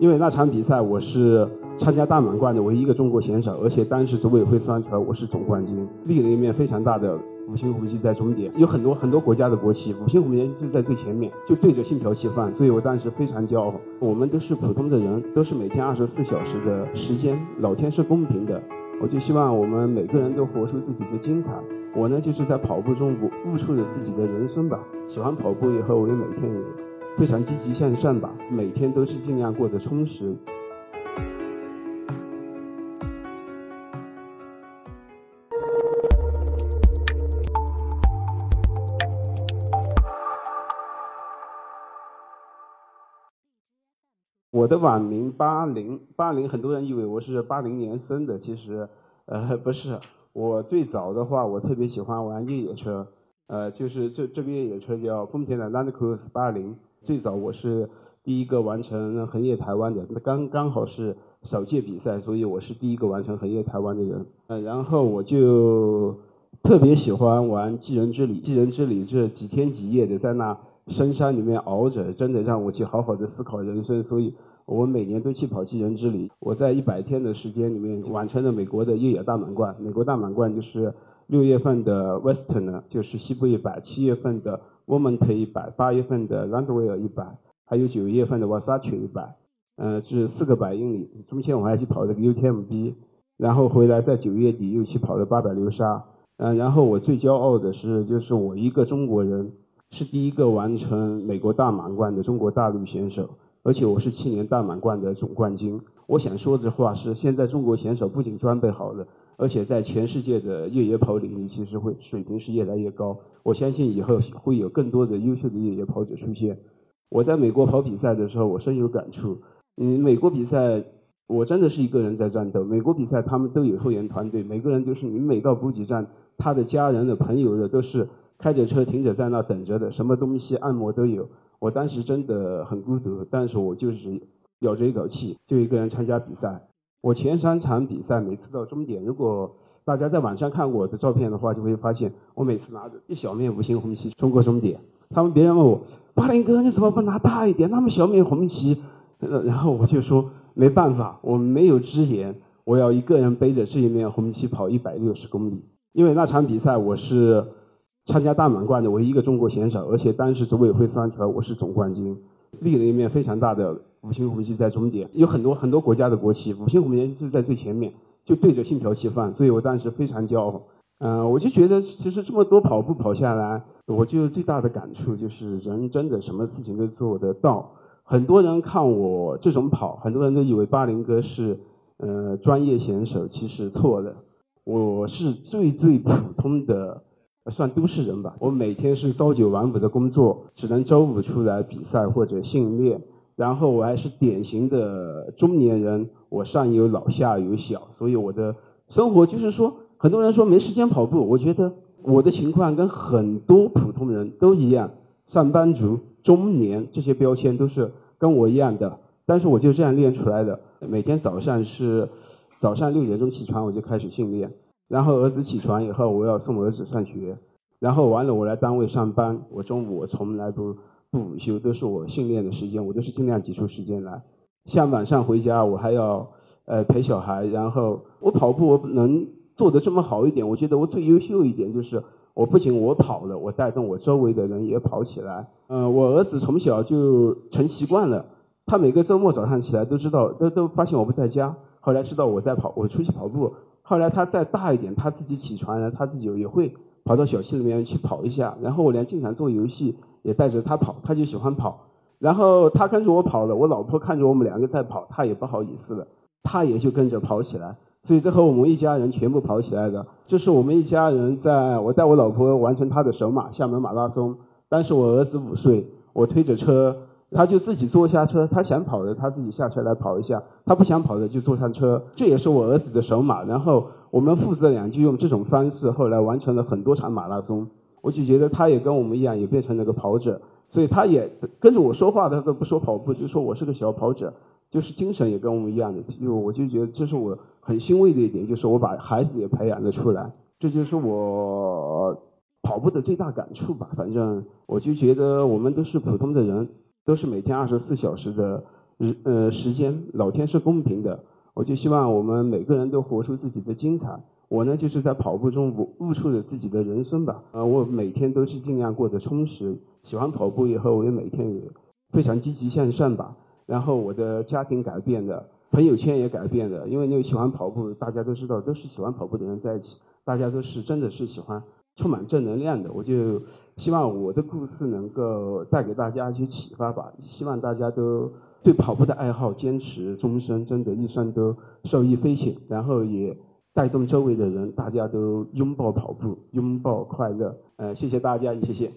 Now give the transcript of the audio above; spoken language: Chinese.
因为那场比赛我是参加大满贯的唯一一个中国选手，而且当时组委会算出来我是总冠军，立了一面非常大的五星红旗在终点，有很多很多国家的国旗，五星红旗就在最前面，就对着信条旗放，所以我当时非常骄傲。我们都是普通的人，都是每天二十四小时的时间，老天是公平的，我就希望我们每个人都活出自己的精彩。我呢，就是在跑步中悟悟出了自己的人生吧。喜欢跑步以后，我就每天也。非常积极向上吧，每天都是尽量过得充实。我的网名八零八零，很多人以为我是八零年生的，其实呃不是。我最早的话，我特别喜欢玩越野车，呃，就是这这个越野车叫丰田的 Land Cruiser 八零。最早我是第一个完成横越台湾的，那刚刚好是首届比赛，所以我是第一个完成横越台湾的人。呃，然后我就特别喜欢玩寄人之旅，寄人之旅这几天几夜的在那深山里面熬着，真的让我去好好的思考人生。所以我每年都去跑寄人之旅。我在一百天的时间里面完成了美国的越野大满贯。美国大满贯就是六月份的 Western，就是西部一百；七月份的。我们特一百，八月份的 Landwehr 一百，还有九月份的 Wasatch 一百，嗯，是四个百英里。中间我还去跑这个 UTMB，然后回来在九月底又去跑了八百流沙。嗯，然后我最骄傲的是，就是我一个中国人是第一个完成美国大满贯的中国大陆选手，而且我是去年大满贯的总冠军。我想说的话是，现在中国选手不仅装备好了。而且在全世界的越野跑领域，其实会水平是越来越高。我相信以后会有更多的优秀的越野跑者出现。我在美国跑比赛的时候，我深有感触。嗯，美国比赛我真的是一个人在战斗。美国比赛他们都有后援团队，每个人都是你每到补给站，他的家人的朋友的都是开着车停着在那等着的，什么东西按摩都有。我当时真的很孤独，但是我就是咬着一口气，就一个人参加比赛。我前三场比赛，每次到终点，如果大家在网上看我的照片的话，就会发现我每次拿着一小面五星红旗冲过终点。他们别人问我，巴林哥你怎么不拿大一点，那么小面红旗？然后我就说没办法，我没有资源，我要一个人背着这一面红旗跑一百六十公里。因为那场比赛我是参加大满贯的唯一一个中国选手，而且当时组委会算出来我是总冠军，立了一面非常大的。五星红旗在终点，有很多很多国家的国旗，五星红旗就在最前面，就对着信条旗放，所以我当时非常骄傲。嗯，我就觉得其实这么多跑步跑下来，我就最大的感触就是人真的什么事情都做得到。很多人看我这种跑，很多人都以为巴林哥是呃专业选手，其实错了。我是最最普通的，算都市人吧。我每天是朝九晚五的工作，只能周五出来比赛或者训练。然后我还是典型的中年人，我上有老下有小，所以我的生活就是说，很多人说没时间跑步，我觉得我的情况跟很多普通人都一样，上班族、中年这些标签都是跟我一样的，但是我就这样练出来的。每天早上是早上六点钟起床，我就开始训练，然后儿子起床以后，我要送儿子上学，然后完了我来单位上班，我中午我从来不。不午休都是我训练的时间，我都是尽量挤出时间来。像晚上回家，我还要呃陪小孩，然后我跑步我能做得这么好一点，我觉得我最优秀一点就是我不仅我跑了，我带动我周围的人也跑起来。嗯，我儿子从小就成习惯了，他每个周末早上起来都知道，都都发现我不在家，后来知道我在跑，我出去跑步。后来他再大一点，他自己起床了，他自己也会跑到小区里面去跑一下。然后我连经常做游戏。也带着他跑，他就喜欢跑，然后他跟着我跑了，我老婆看着我们两个在跑，他也不好意思了，他也就跟着跑起来，所以最后我们一家人全部跑起来的。这是我们一家人在我带我老婆完成她的首马厦门马拉松，当时我儿子五岁，我推着车，他就自己坐下车，他想跑的他自己下车来跑一下，他不想跑的就坐上车，这也是我儿子的首马。然后我们父子俩就用这种方式后来完成了很多场马拉松。我就觉得他也跟我们一样，也变成了个跑者，所以他也跟着我说话，他都不说跑步，就说我是个小跑者，就是精神也跟我们一样的。就我就觉得这是我很欣慰的一点，就是我把孩子也培养了出来，这就是我跑步的最大感触吧。反正我就觉得我们都是普通的人，都是每天二十四小时的日呃时间，老天是公平的，我就希望我们每个人都活出自己的精彩。我呢，就是在跑步中悟悟出了自己的人生吧。呃，我每天都是尽量过得充实。喜欢跑步以后，我也每天也非常积极向上吧。然后我的家庭改变了，朋友圈也改变了。因为那个喜欢跑步，大家都知道，都是喜欢跑步的人在一起，大家都是真的是喜欢，充满正能量的。我就希望我的故事能够带给大家一些启发吧。希望大家都对跑步的爱好坚持终身，真的一生都受益匪浅。然后也。带动周围的人，大家都拥抱跑步，拥抱快乐。呃，谢谢大家，谢谢。